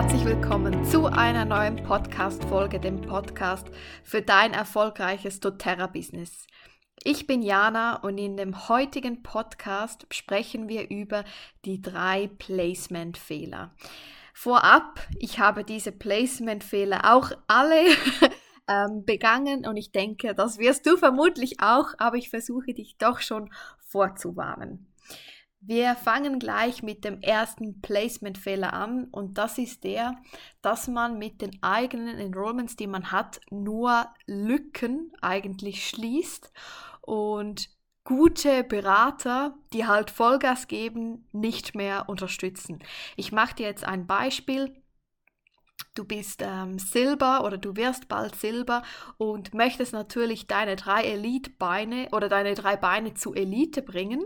herzlich willkommen zu einer neuen Podcast-Folge, dem Podcast für dein erfolgreiches doTERRA-Business. Ich bin Jana und in dem heutigen Podcast sprechen wir über die drei Placement-Fehler. Vorab, ich habe diese Placement-Fehler auch alle ähm, begangen und ich denke, das wirst du vermutlich auch, aber ich versuche dich doch schon vorzuwarnen. Wir fangen gleich mit dem ersten Placement-Fehler an und das ist der, dass man mit den eigenen Enrollments, die man hat, nur Lücken eigentlich schließt und gute Berater, die halt Vollgas geben, nicht mehr unterstützen. Ich mache dir jetzt ein Beispiel. Du bist ähm, Silber oder du wirst bald Silber und möchtest natürlich deine drei Elite-Beine oder deine drei Beine zu Elite bringen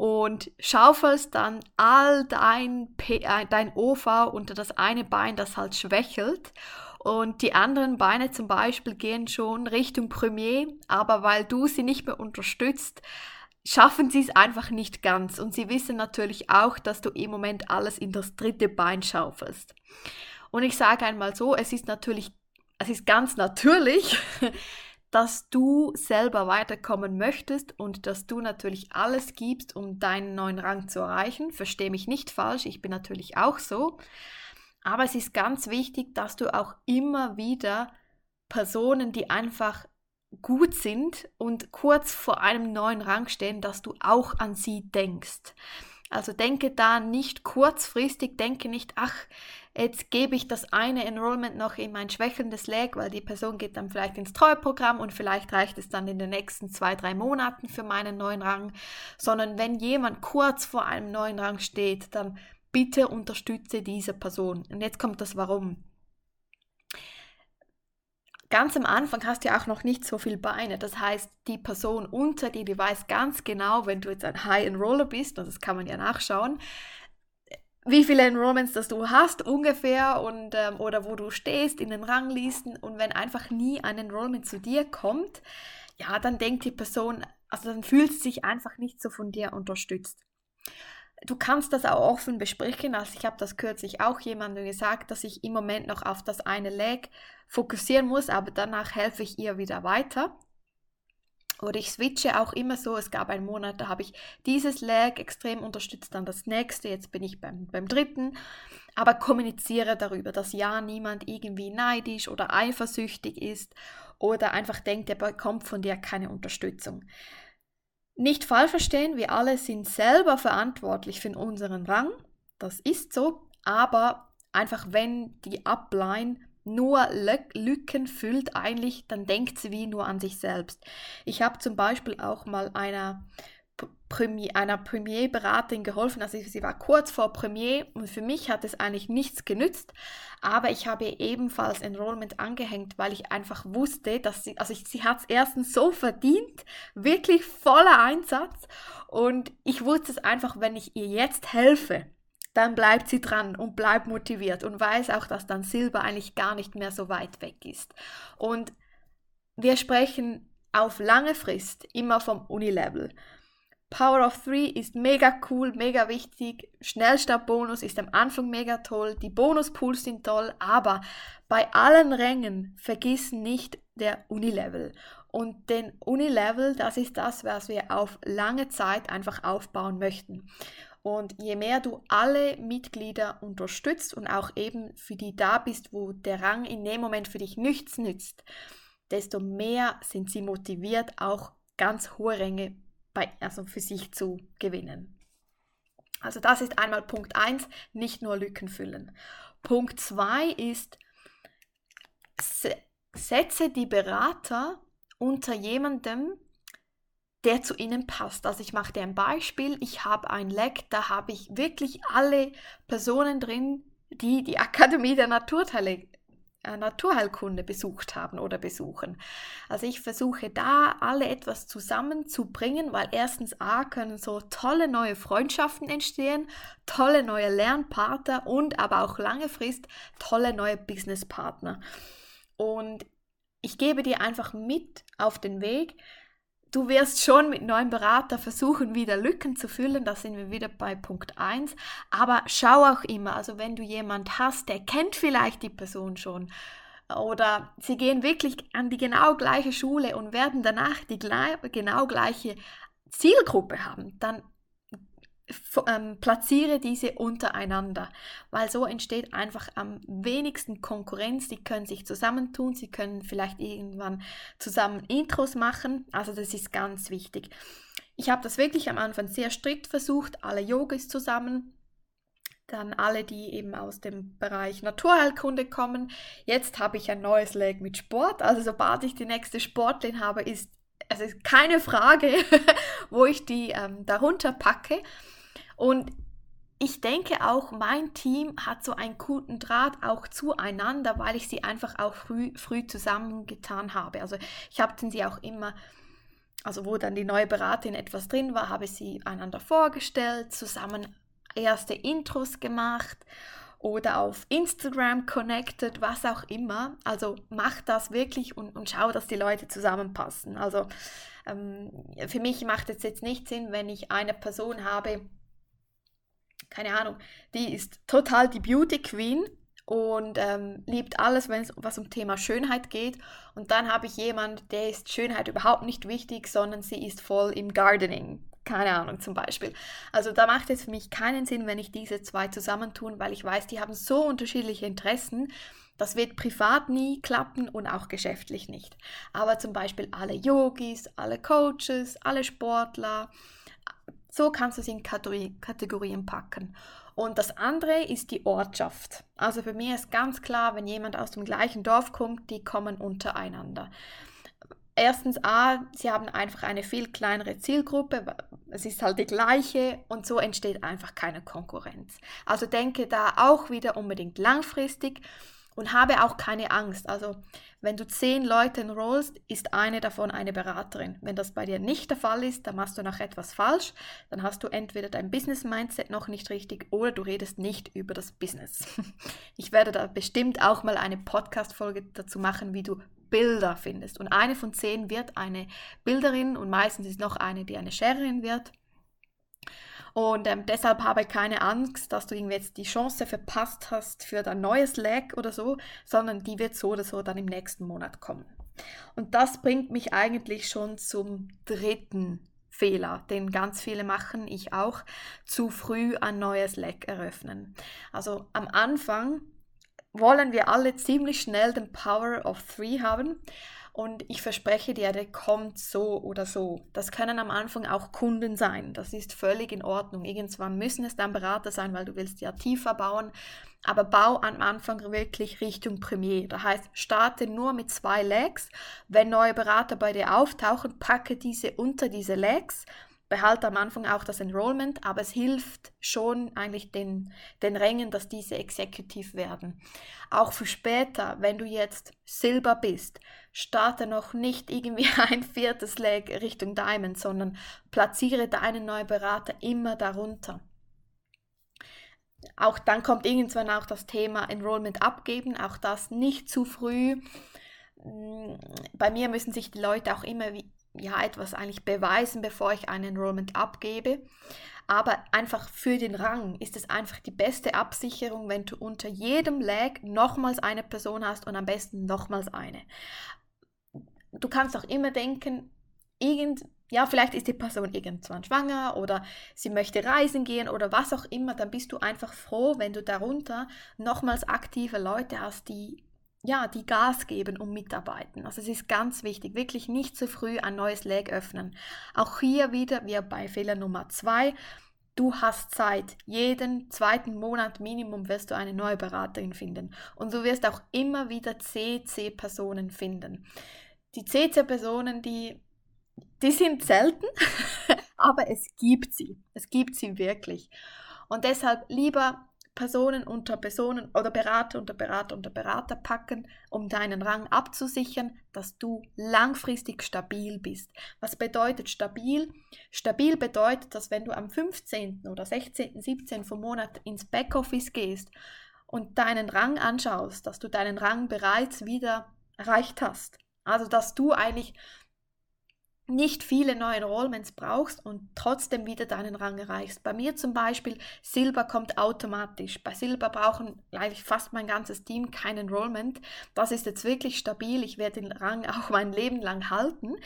und schaufelst dann all dein, P äh, dein OV unter das eine Bein, das halt schwächelt. Und die anderen Beine zum Beispiel gehen schon Richtung Premier, aber weil du sie nicht mehr unterstützt, schaffen sie es einfach nicht ganz. Und sie wissen natürlich auch, dass du im Moment alles in das dritte Bein schaufelst. Und ich sage einmal so, es ist natürlich, es ist ganz natürlich, dass du selber weiterkommen möchtest und dass du natürlich alles gibst, um deinen neuen Rang zu erreichen. Verstehe mich nicht falsch, ich bin natürlich auch so. Aber es ist ganz wichtig, dass du auch immer wieder Personen, die einfach gut sind und kurz vor einem neuen Rang stehen, dass du auch an sie denkst. Also denke da nicht kurzfristig, denke nicht, ach, jetzt gebe ich das eine Enrollment noch in mein schwächelndes Leg, weil die Person geht dann vielleicht ins Treueprogramm und vielleicht reicht es dann in den nächsten zwei, drei Monaten für meinen neuen Rang, sondern wenn jemand kurz vor einem neuen Rang steht, dann bitte unterstütze diese Person. Und jetzt kommt das Warum ganz am Anfang hast du ja auch noch nicht so viel Beine. Das heißt, die Person unter dir, die weiß ganz genau, wenn du jetzt ein High Enroller bist, und das kann man ja nachschauen, wie viele Enrollments das du hast ungefähr und ähm, oder wo du stehst in den Ranglisten und wenn einfach nie ein Enrollment zu dir kommt, ja, dann denkt die Person, also dann fühlt sie sich einfach nicht so von dir unterstützt. Du kannst das auch offen besprechen. Also ich habe das kürzlich auch jemandem gesagt, dass ich im Moment noch auf das eine Leg fokussieren muss, aber danach helfe ich ihr wieder weiter. Oder ich switche auch immer so. Es gab einen Monat, da habe ich dieses Leg extrem unterstützt, dann das nächste, jetzt bin ich beim, beim dritten. Aber kommuniziere darüber, dass ja niemand irgendwie neidisch oder eifersüchtig ist oder einfach denkt, er bekommt von dir keine Unterstützung. Nicht falsch verstehen, wir alle sind selber verantwortlich für unseren Rang. Das ist so, aber einfach wenn die Upline nur Lücken füllt eigentlich, dann denkt sie wie nur an sich selbst. Ich habe zum Beispiel auch mal einer einer Premier-Beraterin geholfen. Also sie war kurz vor Premier und für mich hat es eigentlich nichts genützt. Aber ich habe ebenfalls Enrollment angehängt, weil ich einfach wusste, dass sie, also ich, sie hat es erstens so verdient, wirklich voller Einsatz. Und ich wusste es einfach, wenn ich ihr jetzt helfe, dann bleibt sie dran und bleibt motiviert und weiß auch, dass dann Silber eigentlich gar nicht mehr so weit weg ist. Und wir sprechen auf lange Frist immer vom Unilevel. Power of Three ist mega cool, mega wichtig. Schnellstartbonus ist am Anfang mega toll. Die Bonuspools sind toll, aber bei allen Rängen vergiss nicht der Unilevel. Und den Unilevel, das ist das, was wir auf lange Zeit einfach aufbauen möchten. Und je mehr du alle Mitglieder unterstützt und auch eben für die da bist, wo der Rang in dem Moment für dich nichts nützt, desto mehr sind sie motiviert, auch ganz hohe Ränge bei, also für sich zu gewinnen. Also das ist einmal Punkt 1, nicht nur Lücken füllen. Punkt 2 ist, setze die Berater unter jemandem, der zu ihnen passt. Also ich mache dir ein Beispiel. Ich habe ein Leck, da habe ich wirklich alle Personen drin, die die Akademie der Naturteile, äh, Naturheilkunde besucht haben oder besuchen. Also ich versuche da alle etwas zusammenzubringen, weil erstens A können so tolle neue Freundschaften entstehen, tolle neue Lernpartner und aber auch lange Frist tolle neue Businesspartner. Und ich gebe dir einfach mit auf den Weg, du wirst schon mit neuen Berater versuchen, wieder Lücken zu füllen. Da sind wir wieder bei Punkt 1. Aber schau auch immer, also wenn du jemand hast, der kennt vielleicht die Person schon oder sie gehen wirklich an die genau gleiche Schule und werden danach die genau gleiche Zielgruppe haben, dann ähm, platziere diese untereinander, weil so entsteht einfach am wenigsten Konkurrenz. Die können sich zusammentun, sie können vielleicht irgendwann zusammen Intros machen. Also das ist ganz wichtig. Ich habe das wirklich am Anfang sehr strikt versucht, alle Yogis zusammen, dann alle, die eben aus dem Bereich Naturheilkunde kommen. Jetzt habe ich ein neues Leg mit Sport. Also sobald ich die nächste Sportlin habe, ist also keine Frage, wo ich die ähm, darunter packe. Und ich denke auch, mein Team hat so einen guten Draht auch zueinander, weil ich sie einfach auch früh, früh zusammengetan habe. Also ich habe sie auch immer, also wo dann die neue Beraterin etwas drin war, habe ich sie einander vorgestellt, zusammen erste Intros gemacht oder auf Instagram connected, was auch immer. Also mach das wirklich und, und schau, dass die Leute zusammenpassen. Also ähm, für mich macht es jetzt nicht Sinn, wenn ich eine Person habe, keine Ahnung, die ist total die Beauty Queen und ähm, liebt alles, was um Thema Schönheit geht. Und dann habe ich jemand, der ist Schönheit überhaupt nicht wichtig, sondern sie ist voll im Gardening. Keine Ahnung zum Beispiel. Also da macht es für mich keinen Sinn, wenn ich diese zwei zusammentun, weil ich weiß, die haben so unterschiedliche Interessen. Das wird privat nie klappen und auch geschäftlich nicht. Aber zum Beispiel alle Yogis, alle Coaches, alle Sportler, so kannst du sie in Kategorien packen. Und das andere ist die Ortschaft. Also für mich ist ganz klar, wenn jemand aus dem gleichen Dorf kommt, die kommen untereinander. Erstens, A, sie haben einfach eine viel kleinere Zielgruppe, es ist halt die gleiche und so entsteht einfach keine Konkurrenz. Also denke da auch wieder unbedingt langfristig und habe auch keine Angst. Also wenn du zehn Leute enrollst, ist eine davon eine Beraterin. Wenn das bei dir nicht der Fall ist, dann machst du noch etwas falsch. Dann hast du entweder dein Business-Mindset noch nicht richtig oder du redest nicht über das Business. Ich werde da bestimmt auch mal eine Podcast-Folge dazu machen, wie du Bilder findest. Und eine von zehn wird eine Bilderin und meistens ist noch eine, die eine Sharerin wird. Und ähm, deshalb habe ich keine Angst, dass du irgendwie jetzt die Chance verpasst hast für dein neues Leg oder so, sondern die wird so oder so dann im nächsten Monat kommen. Und das bringt mich eigentlich schon zum dritten Fehler, den ganz viele machen, ich auch, zu früh ein neues Leg eröffnen. Also am Anfang wollen wir alle ziemlich schnell den Power of Three haben und ich verspreche dir, der kommt so oder so. Das können am Anfang auch Kunden sein. Das ist völlig in Ordnung. Irgendwann müssen es dann Berater sein, weil du willst ja tiefer bauen. Aber bau am Anfang wirklich Richtung Premier. Das heißt, starte nur mit zwei Legs. Wenn neue Berater bei dir auftauchen, packe diese unter diese Legs behalte am Anfang auch das Enrollment, aber es hilft schon eigentlich den, den Rängen, dass diese executive werden. Auch für später, wenn du jetzt Silber bist, starte noch nicht irgendwie ein viertes Leg Richtung Diamond, sondern platziere deinen neuen Berater immer darunter. Auch dann kommt irgendwann auch das Thema Enrollment abgeben, auch das nicht zu früh. Bei mir müssen sich die Leute auch immer ja, etwas eigentlich beweisen, bevor ich ein Enrollment abgebe. Aber einfach für den Rang ist es einfach die beste Absicherung, wenn du unter jedem Leg nochmals eine Person hast und am besten nochmals eine. Du kannst auch immer denken, irgend, ja, vielleicht ist die Person irgendwann schwanger oder sie möchte reisen gehen oder was auch immer, dann bist du einfach froh, wenn du darunter nochmals aktive Leute hast, die ja, die Gas geben und mitarbeiten. Also es ist ganz wichtig, wirklich nicht zu früh ein neues Leg öffnen. Auch hier wieder, wie bei Fehler Nummer zwei, du hast Zeit. Jeden zweiten Monat Minimum wirst du eine neue Beraterin finden. Und du wirst auch immer wieder CC-Personen finden. Die CC-Personen, die, die sind selten, aber es gibt sie. Es gibt sie wirklich. Und deshalb lieber Personen unter Personen oder Berater unter Berater unter Berater packen, um deinen Rang abzusichern, dass du langfristig stabil bist. Was bedeutet stabil? Stabil bedeutet, dass wenn du am 15. oder 16., 17. vom Monat ins Backoffice gehst und deinen Rang anschaust, dass du deinen Rang bereits wieder erreicht hast. Also dass du eigentlich nicht viele neue Enrollments brauchst und trotzdem wieder deinen Rang erreichst. Bei mir zum Beispiel, Silber kommt automatisch. Bei Silber brauchen eigentlich fast mein ganzes Team kein Enrollment. Das ist jetzt wirklich stabil. Ich werde den Rang auch mein Leben lang halten.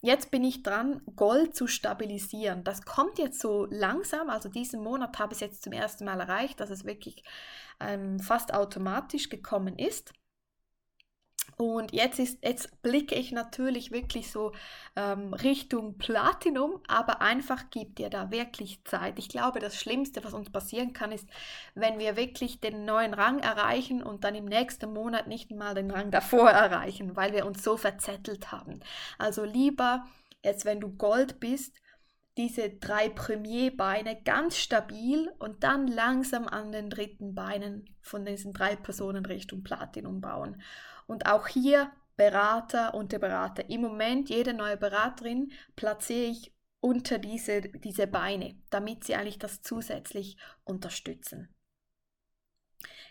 Jetzt bin ich dran, Gold zu stabilisieren. Das kommt jetzt so langsam. Also diesen Monat habe ich es jetzt zum ersten Mal erreicht, dass es wirklich ähm, fast automatisch gekommen ist. Und jetzt, ist, jetzt blicke ich natürlich wirklich so ähm, Richtung Platinum, aber einfach gibt dir da wirklich Zeit. Ich glaube, das Schlimmste, was uns passieren kann, ist, wenn wir wirklich den neuen Rang erreichen und dann im nächsten Monat nicht mal den Rang davor erreichen, weil wir uns so verzettelt haben. Also lieber, jetzt wenn du Gold bist, diese drei Premierbeine ganz stabil und dann langsam an den dritten Beinen von diesen drei Personen Richtung Platinum bauen. Und auch hier Berater und der Berater. Im Moment, jede neue Beraterin platziere ich unter diese, diese Beine, damit sie eigentlich das zusätzlich unterstützen.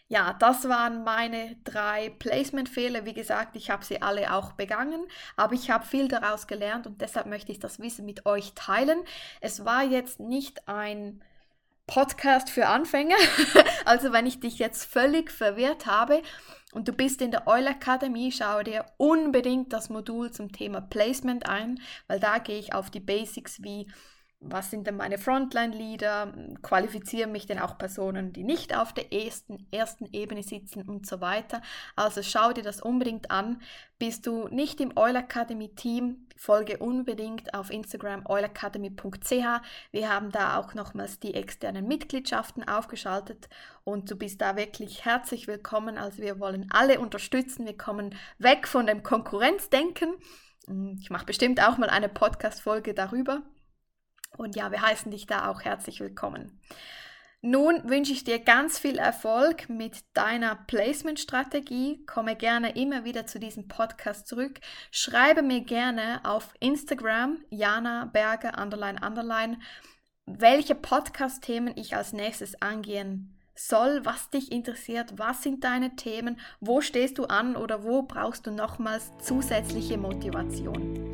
Ja, das waren meine drei Placement-Fehler. Wie gesagt, ich habe sie alle auch begangen, aber ich habe viel daraus gelernt und deshalb möchte ich das Wissen mit euch teilen. Es war jetzt nicht ein Podcast für Anfänger. also wenn ich dich jetzt völlig verwirrt habe und du bist in der Oil Akademie, schau dir unbedingt das Modul zum Thema Placement ein, weil da gehe ich auf die Basics wie was sind denn meine Frontline-Leader, qualifizieren mich denn auch Personen, die nicht auf der ersten, ersten Ebene sitzen und so weiter. Also schau dir das unbedingt an. Bist du nicht im Oil Academy Team, folge unbedingt auf Instagram oilacademy.ch. Wir haben da auch nochmals die externen Mitgliedschaften aufgeschaltet und du bist da wirklich herzlich willkommen. Also wir wollen alle unterstützen. Wir kommen weg von dem Konkurrenzdenken. Ich mache bestimmt auch mal eine Podcast-Folge darüber. Und ja, wir heißen dich da auch herzlich willkommen. Nun wünsche ich dir ganz viel Erfolg mit deiner Placement-Strategie. Komme gerne immer wieder zu diesem Podcast zurück. Schreibe mir gerne auf Instagram, Jana Berger, underline, underline, welche Podcast-Themen ich als nächstes angehen soll, was dich interessiert, was sind deine Themen, wo stehst du an oder wo brauchst du nochmals zusätzliche Motivation.